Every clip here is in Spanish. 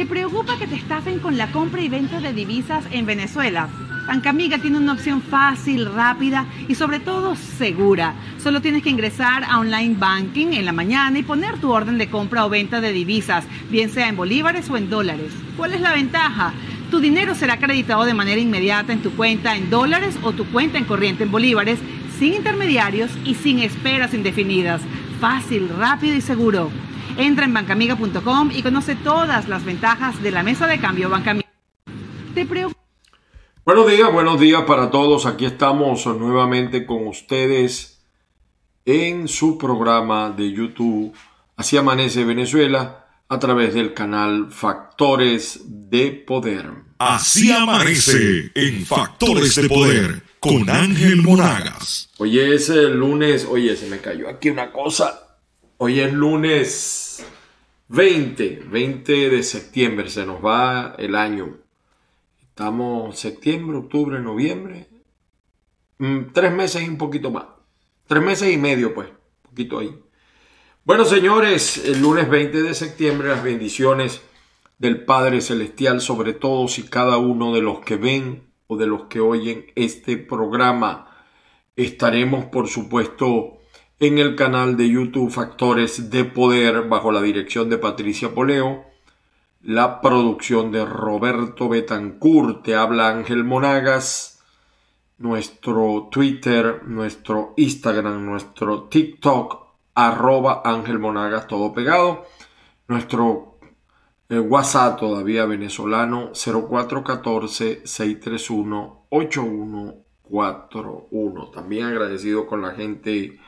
¿Te preocupa que te estafen con la compra y venta de divisas en Venezuela? Bancamiga tiene una opción fácil, rápida y sobre todo segura. Solo tienes que ingresar a Online Banking en la mañana y poner tu orden de compra o venta de divisas, bien sea en bolívares o en dólares. ¿Cuál es la ventaja? Tu dinero será acreditado de manera inmediata en tu cuenta en dólares o tu cuenta en corriente en bolívares, sin intermediarios y sin esperas indefinidas. Fácil, rápido y seguro. Entra en bancamiga.com y conoce todas las ventajas de la mesa de cambio Bancamiga. ¿Te Buenos días, buenos días para todos. Aquí estamos nuevamente con ustedes en su programa de YouTube Así amanece Venezuela a través del canal Factores de Poder. Así amanece en Factores de Poder con Ángel Monagas. Hoy es el lunes, oye, se me cayó aquí una cosa. Hoy es lunes 20, 20 de septiembre, se nos va el año. Estamos septiembre, octubre, noviembre. Mm, tres meses y un poquito más. Tres meses y medio, pues. Un poquito ahí. Bueno, señores, el lunes 20 de septiembre, las bendiciones del Padre Celestial sobre todos y cada uno de los que ven o de los que oyen este programa. Estaremos, por supuesto, en el canal de YouTube Factores de Poder bajo la dirección de Patricia Poleo, la producción de Roberto Betancourt, te habla Ángel Monagas, nuestro Twitter, nuestro Instagram, nuestro TikTok, arroba Ángel Monagas, todo pegado, nuestro eh, WhatsApp todavía venezolano 0414-631-8141. También agradecido con la gente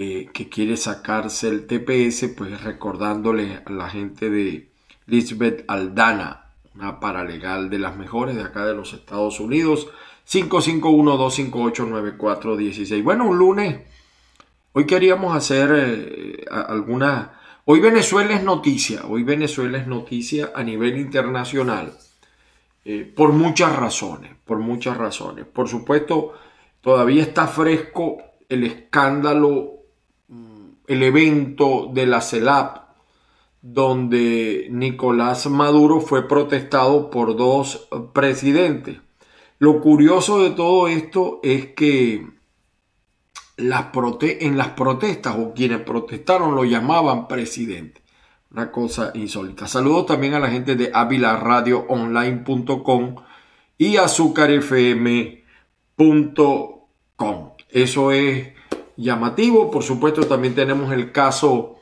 eh, que quiere sacarse el TPS, pues recordándole a la gente de Lisbeth Aldana, una paralegal de las mejores de acá de los Estados Unidos, 551-258-9416. Bueno, un lunes, hoy queríamos hacer eh, alguna... Hoy Venezuela es noticia, hoy Venezuela es noticia a nivel internacional, eh, por muchas razones, por muchas razones. Por supuesto, todavía está fresco el escándalo el evento de la CELAP, donde Nicolás Maduro fue protestado por dos presidentes. Lo curioso de todo esto es que las en las protestas o quienes protestaron lo llamaban presidente. Una cosa insólita. Saludos también a la gente de avilaradioonline.com y azúcarfm.com. Eso es llamativo. Por supuesto, también tenemos el caso,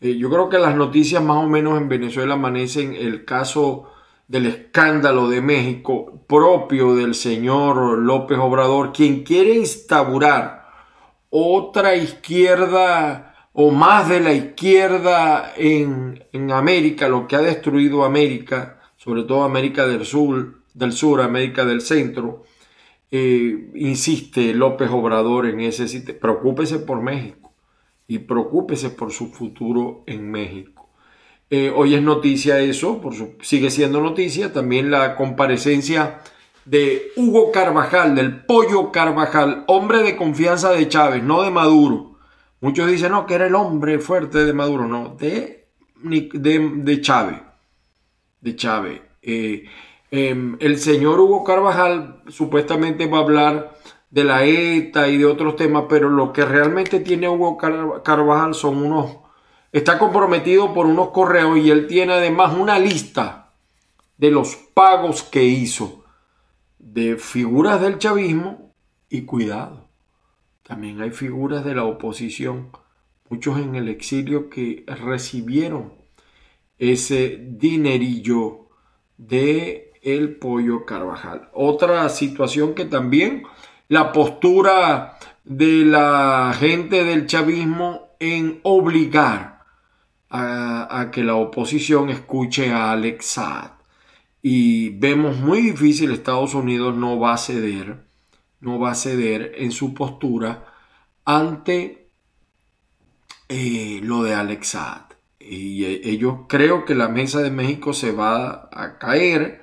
eh, yo creo que las noticias más o menos en Venezuela amanecen el caso del escándalo de México propio del señor López Obrador, quien quiere instaurar otra izquierda o más de la izquierda en, en América, lo que ha destruido América, sobre todo América del Sur, del Sur, América del Centro, eh, insiste López Obrador en ese sitio, preocúpese por México y preocúpese por su futuro en México. Eh, hoy es noticia eso, sigue siendo noticia, también la comparecencia de Hugo Carvajal, del Pollo Carvajal, hombre de confianza de Chávez, no de Maduro. Muchos dicen, no, que era el hombre fuerte de Maduro, no, de, de, de Chávez. De Chávez. Eh, Em, el señor Hugo Carvajal supuestamente va a hablar de la ETA y de otros temas, pero lo que realmente tiene Hugo Carvajal son unos... Está comprometido por unos correos y él tiene además una lista de los pagos que hizo de figuras del chavismo y cuidado. También hay figuras de la oposición, muchos en el exilio que recibieron ese dinerillo de el pollo Carvajal. Otra situación que también la postura de la gente del chavismo en obligar a, que la oposición escuche a Alex Saad. Y vemos muy difícil, Estados Unidos no va a ceder, no va a ceder en su postura ante eh, lo de Alex Saad. Y eh, ellos creo que la mesa de México se va a caer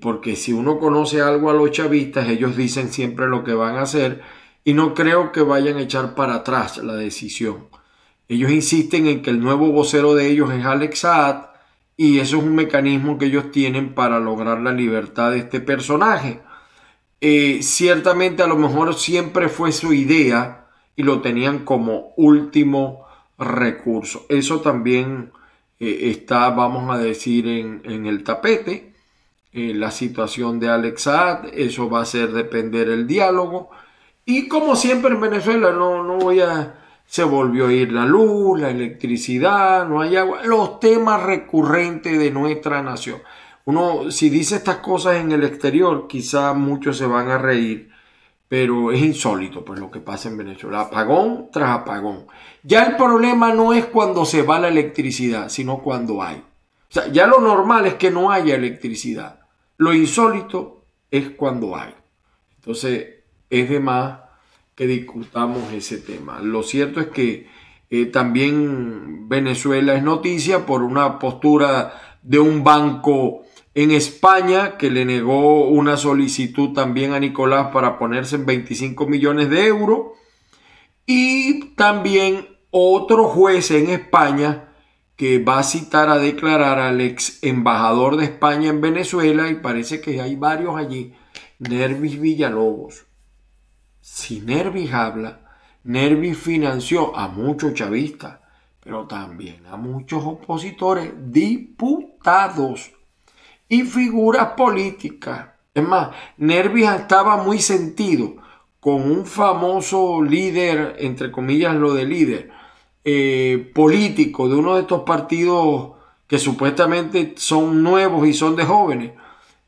porque si uno conoce algo a los chavistas, ellos dicen siempre lo que van a hacer y no creo que vayan a echar para atrás la decisión. Ellos insisten en que el nuevo vocero de ellos es Alex Saad y eso es un mecanismo que ellos tienen para lograr la libertad de este personaje. Eh, ciertamente a lo mejor siempre fue su idea y lo tenían como último recurso. Eso también eh, está, vamos a decir, en, el tapete. Eh, la situación de Alex Saad, eso va a hacer depender el diálogo. Y como siempre en Venezuela, no, no voy a se volvió a ir la luz, la electricidad, no hay agua, los temas recurrentes de nuestra nación. Uno, si dice estas cosas en el exterior, quizá muchos se van a reír, pero es insólito pues lo que pasa en Venezuela. Apagón tras apagón. Ya el problema no es cuando se va la electricidad, sino cuando hay. O sea, ya lo normal es que no haya electricidad. Lo insólito es cuando hay. Entonces, es de más que discutamos ese tema. Lo cierto es que eh, también Venezuela es noticia por una postura de un banco en España que le negó una solicitud también a Nicolás para ponerse en 25 millones de euros. Y también otro juez en España que va a citar a declarar al ex embajador de España en Venezuela y parece que hay varios allí, Nervis Villalobos. Si Nervis habla, Nervis financió a muchos chavistas, pero también a muchos opositores, diputados y figuras políticas. Es más, Nervis estaba muy sentido con un famoso líder, entre comillas lo de líder, eh, político de uno de estos partidos que supuestamente son nuevos y son de jóvenes,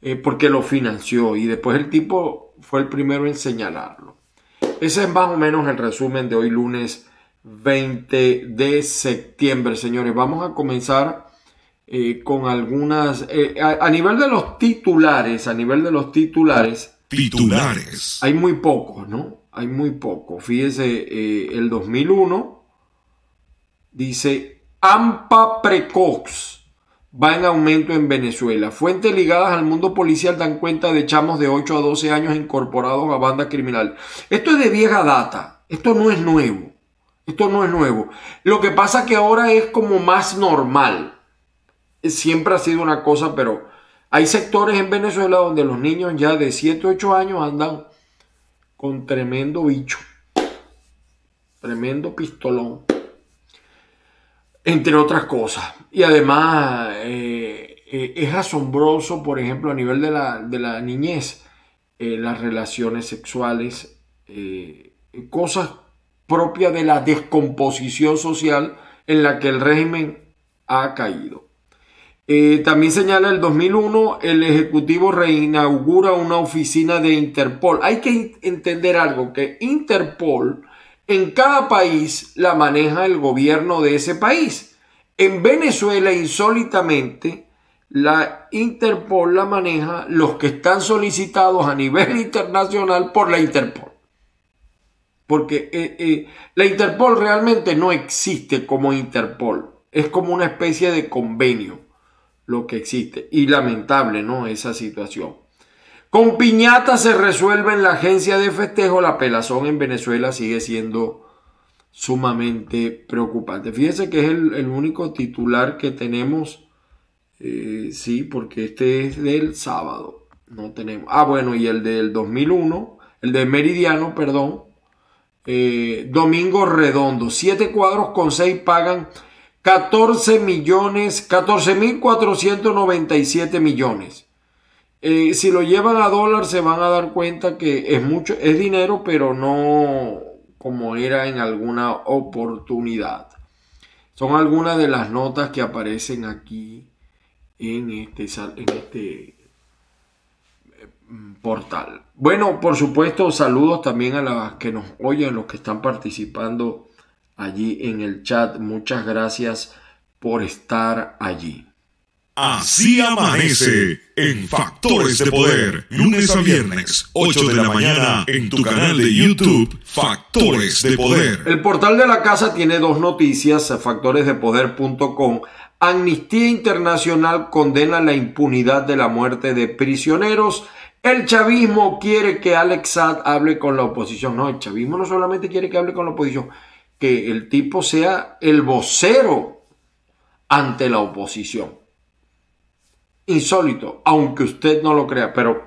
eh, porque lo financió y después el tipo fue el primero en señalarlo. Ese es más o menos el resumen de hoy lunes 20 de septiembre, señores. Vamos a comenzar eh, con algunas... Eh, a, nivel de los titulares, a nivel de los titulares... Titulares. Hay muy pocos, ¿no? Hay muy pocos. Fíjese, el 2001 dice AMPA Precox va en aumento en Venezuela. Fuentes ligadas al mundo policial dan cuenta de chamos de 8 a 12 años incorporados a banda criminal. Esto es de vieja data, esto no es nuevo, esto no es nuevo. Lo que pasa que ahora es como más normal. Siempre ha sido una cosa, pero hay sectores en Venezuela donde los niños ya de 7 o 8 años andan con tremendo bicho, tremendo pistolón entre otras cosas. Y además eh, eh, es asombroso, por ejemplo, a nivel de la, niñez, eh, las relaciones sexuales, cosas propias de la descomposición social en la que el régimen ha caído. también señala el 2001, el Ejecutivo reinaugura una oficina de Interpol. Hay que entender algo, que Interpol en cada país la maneja el gobierno de ese país. En Venezuela, insólitamente, la Interpol la maneja los que están solicitados a nivel internacional por la Interpol. Porque eh, eh, la Interpol realmente no existe como Interpol. Es como una especie de convenio lo que existe. Y lamentable, ¿no? Esa situación. Con piñata se resuelve en la agencia de festejo. La pelazón en Venezuela sigue siendo sumamente preocupante. Fíjense que es el, único titular que tenemos. Eh, sí, porque este es del sábado. No tenemos. Ah, bueno, y el del 2001, el de Meridiano, perdón. Eh, Domingo Redondo. Siete cuadros con seis pagan 14 millones, 14 mil 497 millones. Eh, si lo llevan a dólar se van a dar cuenta que es mucho, es dinero, pero no como era en alguna oportunidad. Son algunas de las notas que aparecen aquí en este, en este eh, portal. Bueno, por supuesto, saludos también a las que nos oyen, los que están participando allí en el chat. Muchas gracias por estar allí. Así amanece en Factores de Poder, lunes a viernes, 8 de la mañana, en tu canal de YouTube, Factores de Poder. El portal de la casa tiene dos noticias, factoresdepoder.com. Amnistía Internacional condena la impunidad de la muerte de prisioneros. El chavismo quiere que Alex Saad hable con la oposición. No, el chavismo no solamente quiere que hable con la oposición, que el tipo sea el vocero ante la oposición. Insólito, aunque usted no lo crea, pero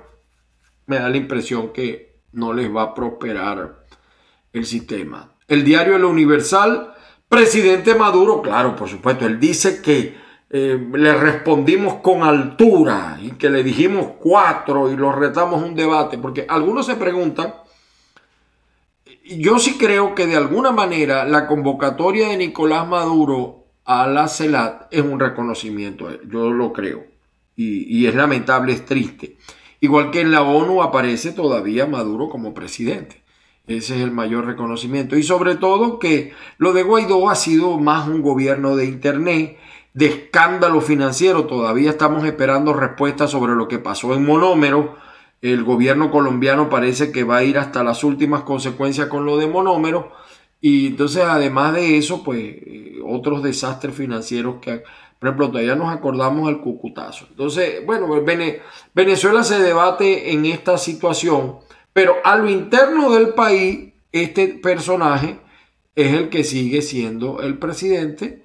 me da la impresión que no les va a prosperar el sistema. El diario El Universal, presidente Maduro, claro, por supuesto, él dice que eh, le respondimos con altura y que le dijimos cuatro y lo retamos un debate, porque algunos se preguntan, yo sí creo que de alguna manera la convocatoria de Nicolás Maduro a la CELAT es un reconocimiento, yo lo creo, y, es lamentable, es triste. Igual que en la ONU aparece todavía Maduro como presidente. Ese es el mayor reconocimiento. Y sobre todo que lo de Guaidó ha sido más un gobierno de Internet, de escándalo financiero. Todavía estamos esperando respuestas sobre lo que pasó en Monómero. El gobierno colombiano parece que va a ir hasta las últimas consecuencias con lo de Monómero. Y entonces, además de eso, pues eh, otros desastres financieros que por ejemplo, todavía nos acordamos del cucutazo. Entonces, bueno, Venezuela se debate en esta situación, pero a lo interno del país, este personaje es el que sigue siendo el presidente.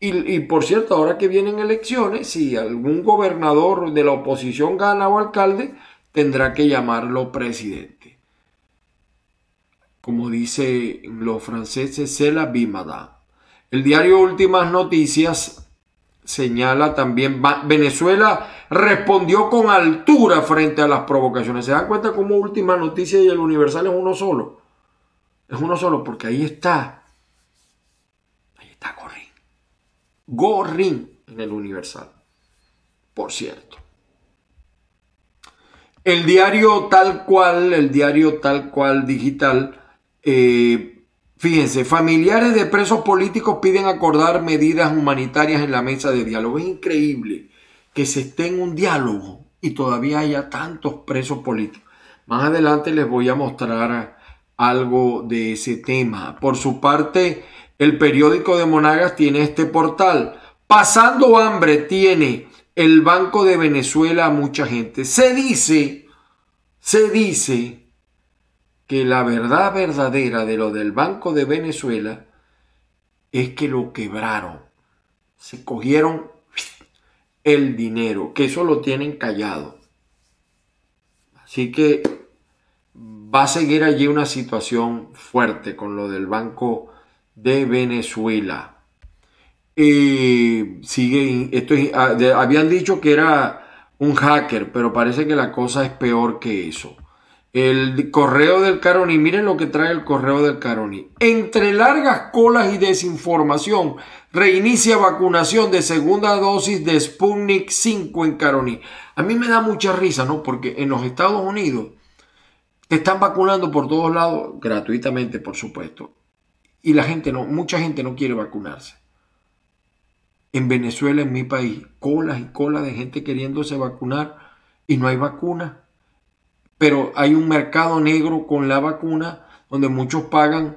Y, por cierto, ahora que vienen elecciones, si algún gobernador de la oposición gana o alcalde, tendrá que llamarlo presidente. Como dicen los franceses, c'est la bimada. El diario Últimas Noticias señala también, Venezuela respondió con altura frente a las provocaciones. ¿Se dan cuenta cómo última noticia y el Universal es uno solo? Es uno solo porque ahí está. Ahí está Gorrín. Gorrín en el Universal. Por cierto. El diario tal cual, el diario tal cual digital, eh, Fíjense, familiares de presos políticos piden acordar medidas humanitarias en la mesa de diálogo. Es increíble que se esté en un diálogo y todavía haya tantos presos políticos. Más adelante les voy a mostrar algo de ese tema. Por su parte, el periódico de Monagas tiene este portal. Pasando hambre tiene el Banco de Venezuela a mucha gente. Se dice, se dice que la verdad verdadera de lo del Banco de Venezuela es que lo quebraron. Se cogieron el dinero, que eso lo tienen callado. Así que va a seguir allí una situación fuerte con lo del Banco de Venezuela. sigue, esto ah, habían dicho que era un hacker, pero parece que la cosa es peor que eso. El correo del Caroni, miren lo que trae el correo del Caroni. Entre largas colas y desinformación, reinicia vacunación de segunda dosis de Sputnik 5 en Caroni. A mí me da mucha risa, ¿no? Porque en los Estados Unidos están vacunando por todos lados, gratuitamente, por supuesto. Y la gente no, mucha gente no quiere vacunarse. En Venezuela, en mi país, colas y colas de gente queriéndose vacunar y no hay vacuna pero hay un mercado negro con la vacuna donde muchos pagan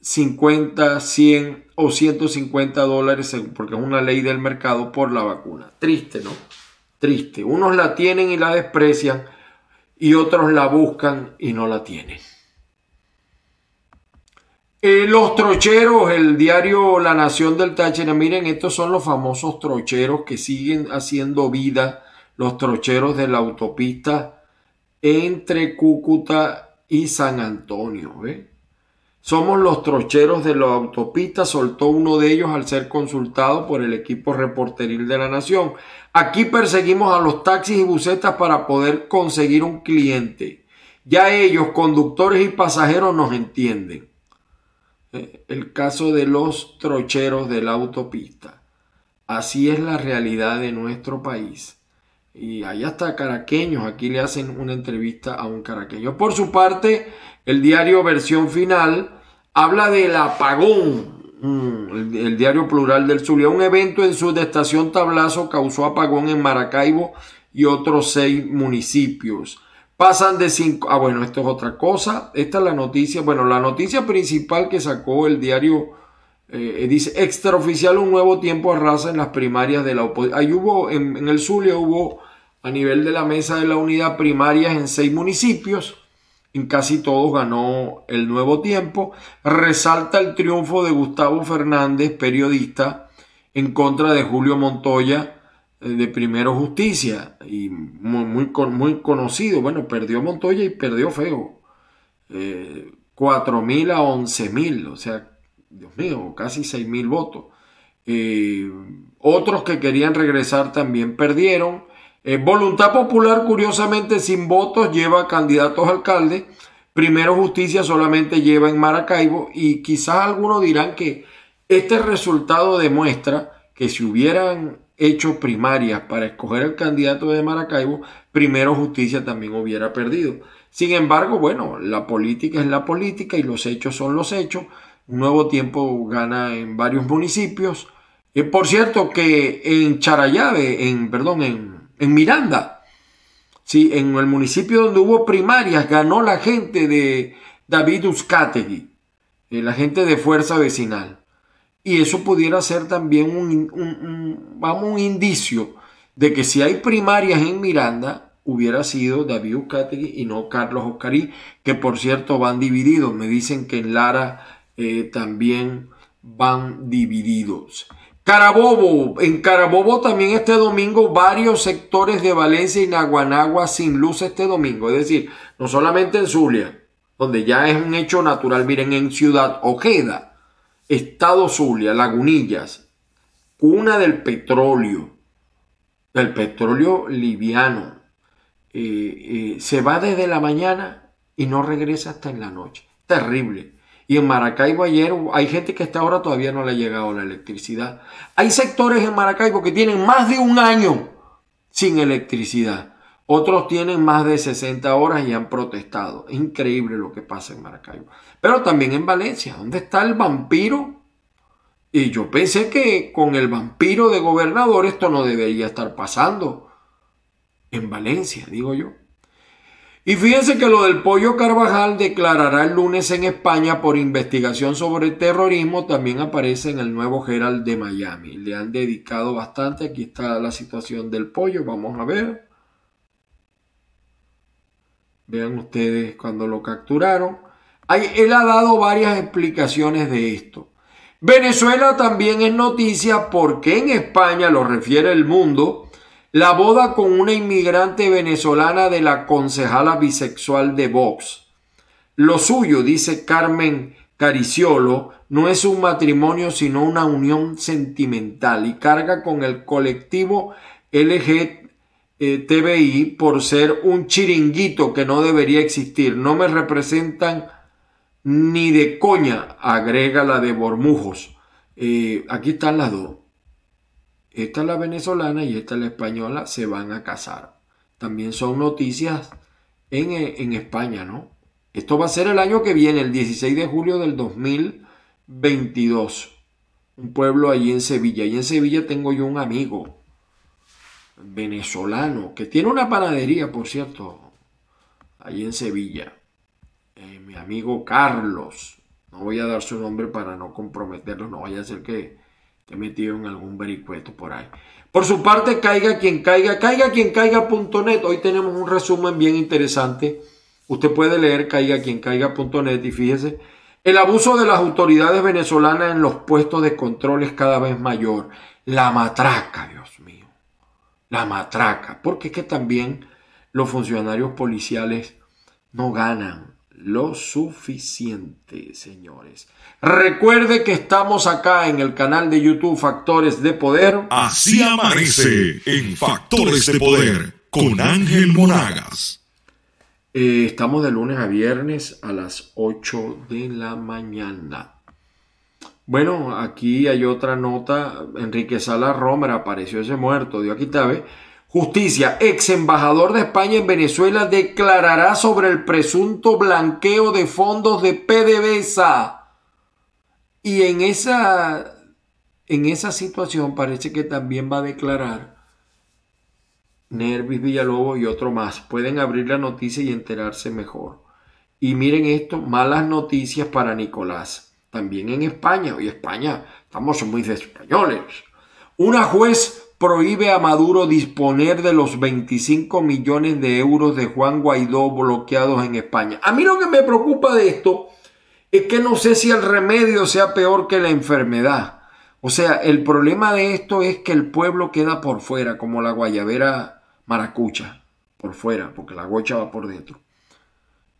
50, eh, 100 o 150 dólares porque es una ley del mercado por la vacuna. Triste, ¿no? Triste. Unos la tienen y la desprecian y otros la buscan y no la tienen. Eh, los trocheros, el diario La Nación del Táchira, miren, estos son los famosos trocheros que siguen haciendo vida los trocheros de la autopista entre Cúcuta y San Antonio. Somos los trocheros de la autopista, soltó uno de ellos al ser consultado por el equipo reporteril de la Nación. Aquí perseguimos a los taxis y busetas para poder conseguir un cliente. Ya ellos, conductores y pasajeros, nos entienden. ¿Eh? El caso de los trocheros de la autopista. Así es la realidad de nuestro país. Y allá está caraqueños, aquí le hacen una entrevista a un caraqueño. Por su parte, el diario Versión Final habla del apagón, mm, el, diario plural del Zulia. Un evento en su estación Tablazo causó apagón en Maracaibo y otros seis municipios. Pasan de cinco. Ah, bueno, esto es otra cosa. Esta es la noticia. Bueno, la noticia principal que sacó el diario eh, dice extraoficial un nuevo tiempo arrasa en las primarias de la oposición. Ahí hubo, en el Zulia hubo a nivel de la mesa de la unidad primarias en seis municipios. En casi todos ganó el nuevo tiempo. Resalta el triunfo de Gustavo Fernández, periodista, en contra de Julio Montoya, eh, de Primero Justicia y muy, muy, muy conocido. Bueno, perdió Montoya y perdió feo. Eh, 4 mil a 11 mil, o sea, Dios mío, casi 6 mil votos. Eh, otros que querían regresar también perdieron. Eh, Voluntad Popular, curiosamente, sin votos, lleva candidatos a alcalde. Primero Justicia solamente lleva en Maracaibo y quizás algunos dirán que este resultado demuestra que si hubieran hecho primarias para escoger el candidato de Maracaibo, Primero Justicia también hubiera perdido. Sin embargo, bueno, la política es la política y los hechos son los hechos. Nuevo tiempo gana en varios municipios. Eh, por cierto que en Charayave, en, perdón, en, en Miranda, sí, en el municipio donde hubo primarias, ganó la gente de David Uzcategui, eh, la gente de Fuerza Vecinal. Y eso pudiera ser también un, vamos, un indicio de que si hay primarias en Miranda, hubiera sido David Uzcategui y no Carlos Oscarí, que por cierto van divididos. Me dicen que en Lara eh, también van divididos. Carabobo, en Carabobo también este domingo varios sectores de Valencia y Naguanagua sin luz este domingo, es decir, no solamente en Zulia, donde ya es un hecho natural, miren, en Ciudad Ojeda, Estado Zulia, Lagunillas, cuna del petróleo, del petróleo liviano, eh, eh, se va desde la mañana y no regresa hasta en la noche. Terrible. Y en Maracaibo ayer hay gente que hasta ahora todavía no le ha llegado la electricidad. Hay sectores en Maracaibo que tienen más de un año sin electricidad. Otros tienen más de 60 horas y han protestado. Es increíble lo que pasa en Maracaibo. Pero también en Valencia. ¿Dónde está el vampiro? Y yo pensé que con el vampiro de gobernador esto no debería estar pasando. En Valencia, digo yo. Y fíjense que lo del pollo Carvajal declarará el lunes en España por investigación sobre terrorismo. También aparece en el nuevo Herald de Miami. Le han dedicado bastante. Aquí está la situación del pollo. Vamos a ver. Vean ustedes cuando lo capturaron. él ha dado varias explicaciones de esto. Venezuela también es noticia porque en España, lo refiere el mundo, la boda con una inmigrante venezolana de la concejala bisexual de Vox. Lo suyo, dice Carmen Cariciolo, no es un matrimonio sino una unión sentimental y carga con el colectivo LG eh, TBI por ser un chiringuito que no debería existir. No me representan ni de coña, agrega la de Bormujos. Eh, aquí están las dos. Esta es la venezolana y esta es la española, se van a casar. También son noticias en, eh, en España, ¿no? Esto va a ser el año que viene, el 16 de julio del 2022. Un pueblo allí en Sevilla. Y en Sevilla tengo yo un amigo venezolano, que tiene una panadería, por cierto, ahí en Sevilla. Eh, mi amigo Carlos, no voy a dar su nombre para no comprometerlo, no vaya a ser que he metido en algún vericueto por ahí. Por su parte, caiga quien caiga, caiga quien caiga.net. Hoy tenemos un resumen bien interesante. Usted puede leer caiga quien caiga.net y fíjese, el abuso de las autoridades venezolanas en los puestos de control es cada vez mayor. La matraca, Dios mío la matraca, porque es que también los funcionarios policiales no ganan lo suficiente, señores. Recuerde que estamos acá en el canal de YouTube Factores de Poder. Así amanece en Factores de Poder con Ángel Monagas. Eh, estamos de lunes a viernes a las 8 de la mañana. Bueno, aquí hay otra nota. Enrique Sala Romer apareció ese muerto, dio aquí tabe. Justicia, ex embajador de España en Venezuela declarará sobre el presunto blanqueo de fondos de PDVSA. Y en esa, en esa situación parece que también va a declarar Nervis Villalobos y otro más. Pueden abrir la noticia y enterarse mejor. Y miren esto, malas noticias para Nicolás también en España. Y España, estamos muy españoles. Una juez prohíbe a Maduro disponer de los 25 millones de euros de Juan Guaidó bloqueados en España. A mí lo que me preocupa de esto es que no sé si el remedio sea peor que la enfermedad. O sea, el problema de esto es que el pueblo queda por fuera, como la guayabera maracucha, por fuera, porque la gocha va por dentro.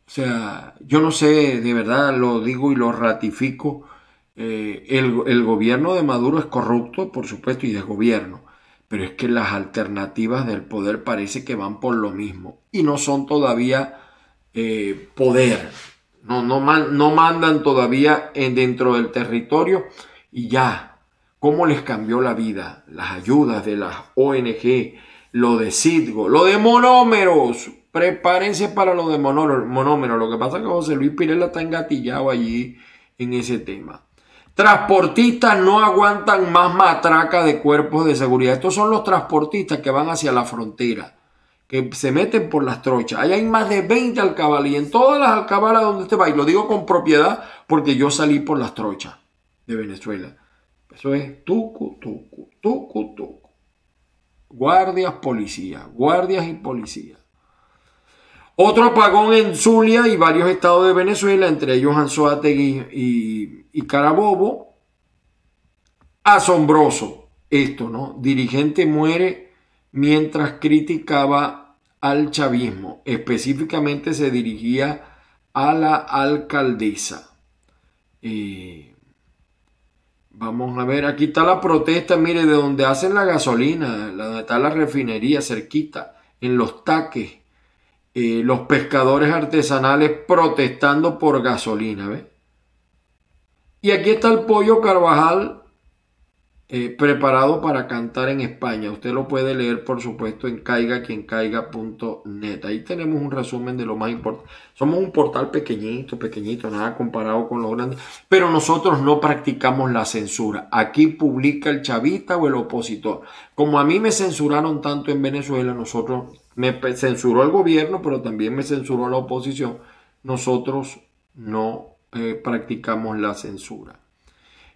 O sea, yo no sé, de verdad lo digo y lo ratifico, eh, el, el, gobierno de Maduro es corrupto, por supuesto, y es gobierno, pero es que las alternativas del poder parece que van por lo mismo. Y no son todavía eh, poder, no, no, no, mandan todavía en, dentro del territorio y ya, ¿cómo les cambió la vida? Las ayudas de las ONG, lo de Citgo, lo de monómeros, prepárense para lo de monómeros, lo que pasa es que José Luis Pirela está engatillado allí en ese tema. Transportistas no aguantan más matraca de cuerpos de seguridad. Estos son los transportistas que van hacia la frontera, que se meten por las trochas. Ahí hay más de 20 alcabalas y en todas las alcabalas donde usted va, y lo digo con propiedad porque yo salí por las trochas de Venezuela. Eso es tucu, tucu, tucu, tucu. Guardias, policías, guardias y policías. Otro apagón en Zulia y varios estados de Venezuela, entre ellos Anzoátegui y, Carabobo. Asombroso esto, ¿no? Dirigente muere mientras criticaba al chavismo. Específicamente se dirigía a la alcaldesa. Eh, vamos a ver, aquí está la protesta, mire, de donde hacen la gasolina, donde está la refinería cerquita, en los taques eh, los pescadores artesanales protestando por gasolina. ¿ve? Y aquí está el pollo Carvajal eh, preparado para cantar en España. Usted lo puede leer, por supuesto, en caigaquiencaiga.net. Ahí tenemos un resumen de lo más importante. Somos un portal pequeñito, pequeñito, nada comparado con los grandes. Pero nosotros no practicamos la censura. Aquí publica el chavista o el opositor. Como a mí me censuraron tanto en Venezuela, nosotros me censuró el gobierno, pero también me censuró la oposición. Nosotros no eh, practicamos la censura.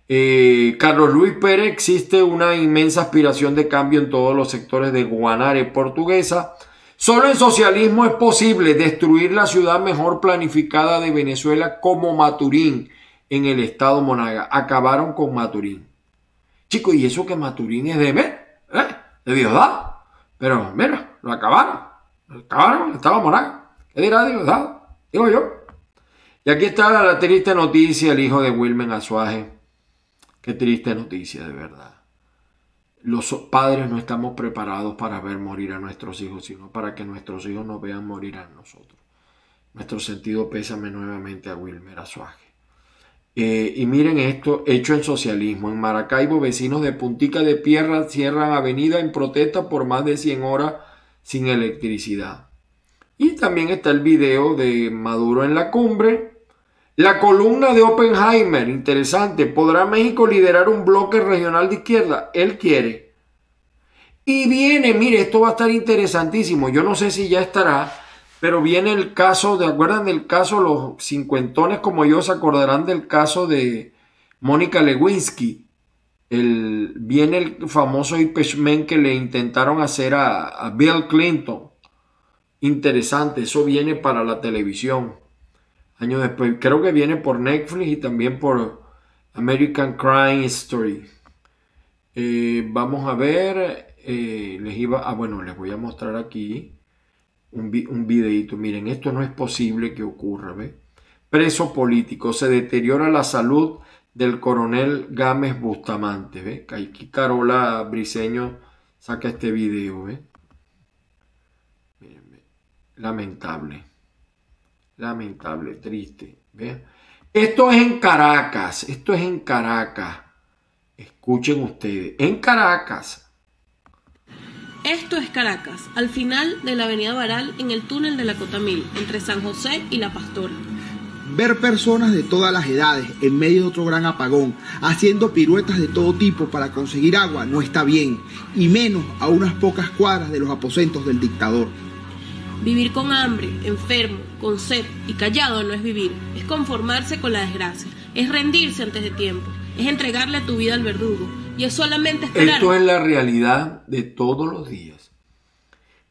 Eh, Carlos Luis Pérez, existe una inmensa aspiración de cambio en todos los sectores de Guanare portuguesa. Solo en socialismo es posible destruir la ciudad mejor planificada de Venezuela como Maturín en el estado Monaga. Acabaron con Maturín. Chicos, ¿y eso que Maturín es de, ¿eh? de Diosdado? Pero mira, lo acabaron. Lo acabaron, estaba Moraga. ¿Qué dirá Diosdado? Digo yo. Y aquí está la triste noticia, el hijo de Wilmen Azuaje. Qué triste noticia, de verdad. Los padres no estamos preparados para ver morir a nuestros hijos, sino para que nuestros hijos nos vean morir a nosotros. Nuestro sentido pésame nuevamente a Wilmer Azuaje. Eh, y miren esto, hecho en socialismo. En Maracaibo, vecinos de Puntica de Pierra cierran avenida en protesta por más de 100 horas sin electricidad. Y también está el video de Maduro en la cumbre. La columna de Oppenheimer, interesante. ¿Podrá México liderar un bloque regional de izquierda? Él quiere. Y viene, mire, esto va a estar interesantísimo. Yo no sé si ya estará pero viene el caso, ¿de acuerdan del caso? Los cincuentones como yo se acordarán del caso de Mónica Lewinsky. El, viene el famoso impeachment que le intentaron hacer a, Bill Clinton. Interesante, eso viene para la televisión. Años después, creo que viene por Netflix y también por American Crime Story. Eh, vamos a ver, eh, les iba, ah bueno, les voy a mostrar aquí un, videito. Miren, esto no es posible que ocurra. ¿ve? Preso político, se deteriora la salud del coronel Gámez Bustamante. ¿ve? Aquí Carola Briseño saca este video. ¿ve? Lamentable. Lamentable, triste. ¿ve? Esto es en Caracas. Esto es en Caracas. Escuchen ustedes. En Caracas esto es Caracas, al final de la avenida Baral en el túnel de la Cotamil, entre San José y La Pastora. Ver personas de todas las edades en medio de otro gran apagón, haciendo piruetas de todo tipo para conseguir agua, no está bien, y menos a unas pocas cuadras de los aposentos del dictador. Vivir con hambre, enfermo, con sed y callado no es vivir, es conformarse con la desgracia, es rendirse antes de tiempo, es entregarle tu vida al verdugo, y solamente esperar. Esto es la realidad de todos los días.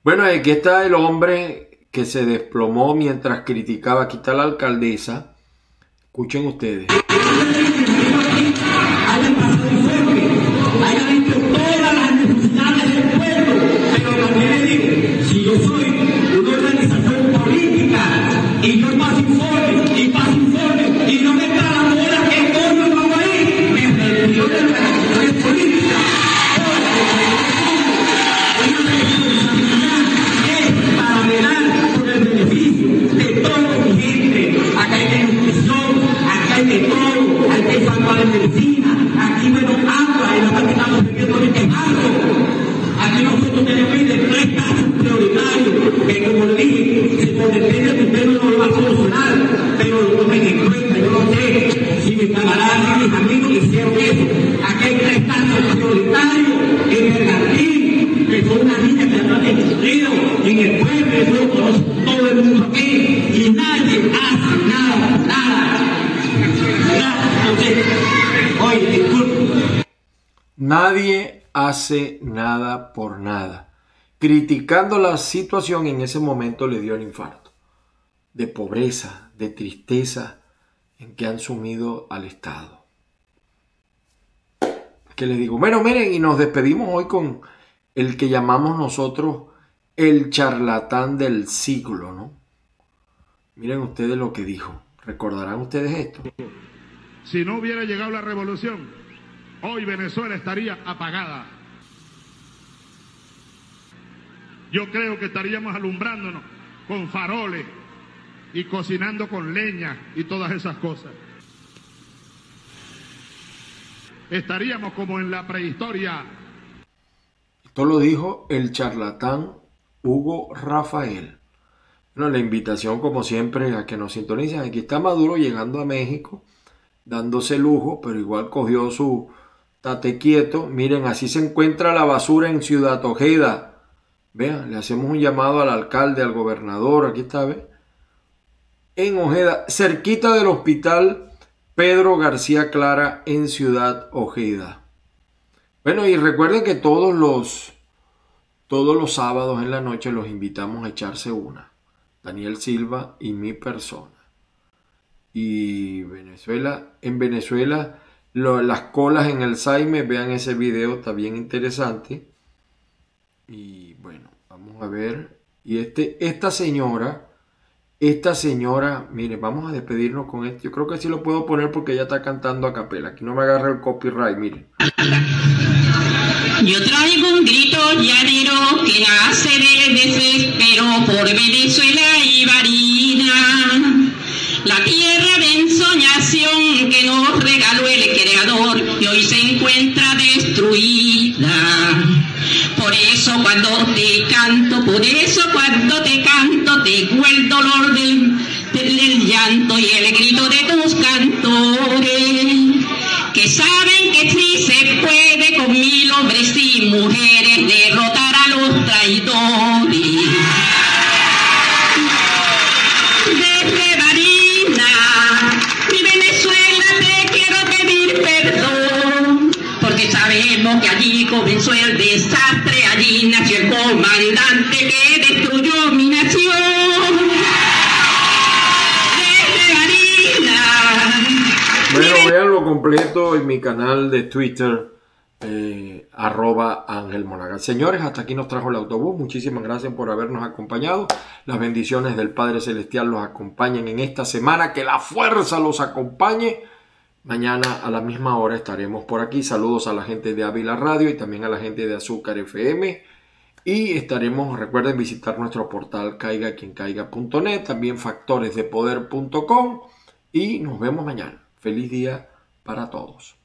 Bueno, aquí está el hombre que se desplomó mientras criticaba. Aquí está la alcaldesa. Escuchen ustedes. Hace nada por nada. Criticando la situación en ese momento le dio el infarto. De pobreza, de tristeza en que han sumido al Estado. Que les digo, bueno, miren, y nos despedimos hoy con el que llamamos nosotros el charlatán del siglo, ¿no? Miren ustedes lo que dijo. ¿Recordarán ustedes esto? Si no hubiera llegado la revolución, hoy Venezuela estaría apagada. Yo creo que estaríamos alumbrándonos con faroles y cocinando con leña y todas esas cosas. Estaríamos como en la prehistoria. Esto lo dijo el charlatán Hugo Rafael. Bueno, la invitación, como siempre, a que nos sintonicen. Aquí está Maduro llegando a México, dándose lujo, pero igual cogió su tate quieto. Miren, así se encuentra la basura en Ciudad Ojeda. Vean, le hacemos un llamado al alcalde, al gobernador, aquí está, ¿ve? En Ojeda, cerquita del hospital Pedro García Clara en Ciudad Ojeda. Bueno, y recuerden que todos los todos los sábados en la noche los invitamos a echarse una. Daniel Silva y mi persona. Y Venezuela, en Venezuela, las colas en el Saime, vean ese video, está bien interesante. Y bueno, vamos a ver. Y este, esta señora, esta señora, mire, vamos a despedirnos con esto. Yo creo que sí lo puedo poner porque ella está cantando a capela. Aquí no me agarra el copyright, miren. Yo traigo un grito llanero que nace del desespero por Venezuela y Barina. La tierra de ensoñación que nos regaló el Creador y hoy se encuentra destruida. Por eso cuando te canto, por eso cuando te canto, tengo el dolor del, del llanto y el grito de tus cantores que saben que sí se puede con mil hombres y mujeres derrotar a los traidores. Comenzó el desastre, allí nació el comandante que destruyó mi nación. Desde. Bueno, véanlo completo en mi canal de Twitter, eh, arroba Ángel Monagal. Señores, hasta aquí nos trajo el autobús. Muchísimas gracias por habernos acompañado. Las bendiciones del Padre Celestial los acompañen en esta semana. Que la fuerza los acompañe. Mañana a la misma hora estaremos por aquí. Saludos a la gente de Ávila Radio y también a la gente de Azúcar FM. Y estaremos, recuerden visitar nuestro portal caigaquiencaiga.net, también factoresdepoder.com y nos vemos mañana. Feliz día para todos.